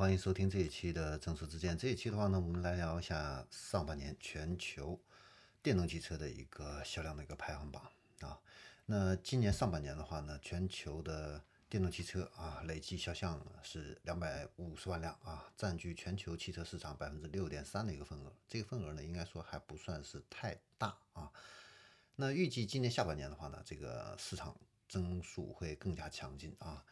欢迎收听这一期的正说之见。这一期的话呢，我们来聊一下上半年全球电动汽车的一个销量的一个排行榜啊。那今年上半年的话呢，全球的电动汽车啊累计销量是两百五十万辆啊，占据全球汽车市场百分之六点三的一个份额。这个份额呢，应该说还不算是太大啊。那预计今年下半年的话呢，这个市场增速会更加强劲啊，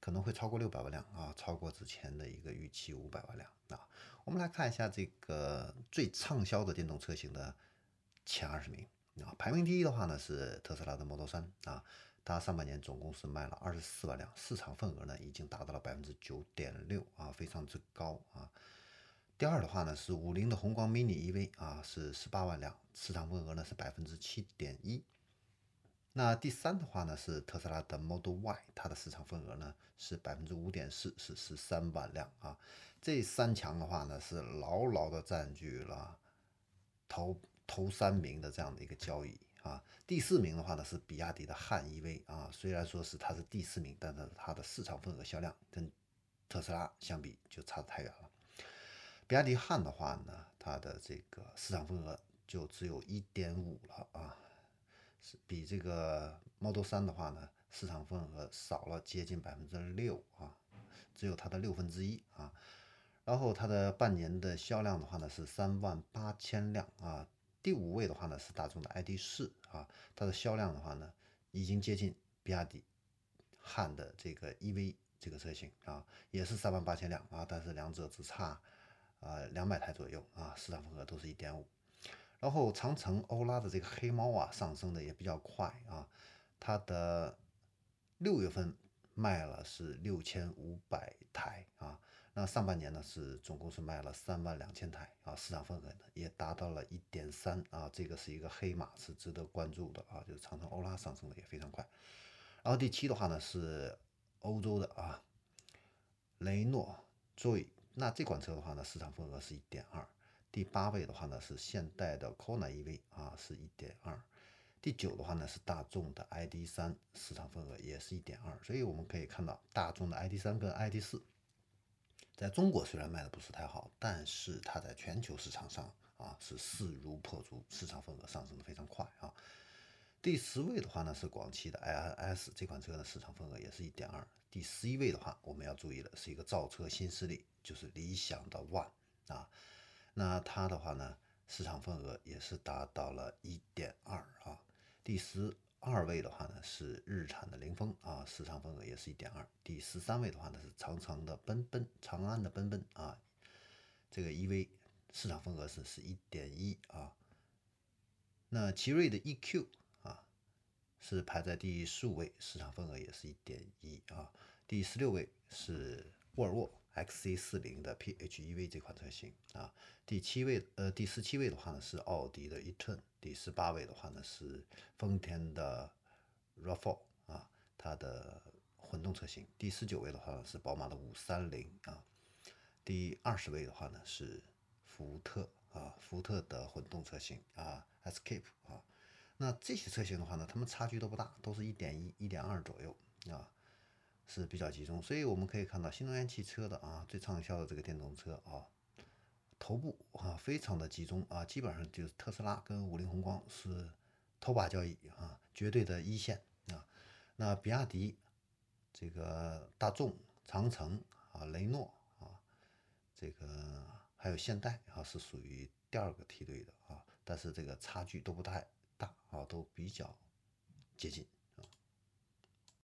可能会超过六百万辆啊，超过之前的一个预期五百万辆啊。我们来看一下这个最畅销的电动车型的前二十名啊，排名第一的话呢是特斯拉的 Model 三啊，它上半年总共是卖了二十四万辆，市场份额呢已经达到了百分之九点六啊，非常之高啊。第二的话呢是五菱的宏光 mini EV 啊，是十八万辆，市场份额呢是百分之七点一。那第三的话呢是特斯拉的 Model Y，它的市场份额呢是百分之五点四，是十三万辆啊。这三强的话呢是牢牢的占据了头头三名的这样的一个交易啊。第四名的话呢是比亚迪的汉 EV 啊，虽然说是它是第四名，但是它的市场份额销量跟特斯拉相比就差得太远了。比亚迪汉的话呢，它的这个市场份额就只有一点五了啊，是比这个 Model 三的话呢，市场份额少了接近百分之六啊，只有它的六分之一啊。然后它的半年的销量的话呢是三万八千辆啊。第五位的话呢是大众的 ID 四啊，它的销量的话呢已经接近比亚迪汉的这个 EV 这个车型啊，也是三万八千辆啊，但是两者只差。啊，两百台左右啊，市场份额都是一点五。然后长城欧拉的这个黑猫啊，上升的也比较快啊，它的六月份卖了是六千五百台啊，那上半年呢是总共是卖了三万两千台啊，市场份额呢也达到了一点三啊，这个是一个黑马，是值得关注的啊，就是长城欧拉上升的也非常快。然后第七的话呢是欧洲的啊，雷诺 Joy。那这款车的话呢，市场份额是一点二。第八位的话呢是现代的 Kona EV 啊，是一点二。第九的话呢是大众的 ID 三，市场份额也是一点二。所以我们可以看到，大众的 ID 三跟 ID 四，在中国虽然卖的不是太好，但是它在全球市场上啊是势如破竹，市场份额上升的非常快啊。第十位的话呢是广汽的 INS 这款车的市场份额也是一点二。第十一位的话，我们要注意的是一个造车新势力。就是理想的 ONE 啊，那它的话呢，市场份额也是达到了一点二啊。第十二位的话呢是日产的凌风啊，市场份额也是一点二。第十三位的话呢是长城的奔奔，长安的奔奔啊，这个 EV 市场份额是是一点一啊。那奇瑞的 EQ 啊是排在第十五位，市场份额也是一点一啊。第十六位是沃尔沃。XC 四零的 PHEV 这款车型啊，第七位呃第十七位的话呢是奥迪的 e-tron，第十八位的话呢是丰田的 RAV4 啊，它的混动车型，第十九位的话呢是宝马的五三零啊，第二十位的话呢是福特啊，福特的混动车型啊 Escape 啊，那这些车型的话呢，它们差距都不大，都是一点一、一点二左右啊。是比较集中，所以我们可以看到新能源汽车的啊最畅销的这个电动车啊头部啊非常的集中啊，基本上就是特斯拉跟五菱宏光是头把交椅啊，绝对的一线啊。那比亚迪、这个大众、长城啊、雷诺啊，这个还有现代啊是属于第二个梯队的啊，但是这个差距都不太大啊，都比较接近。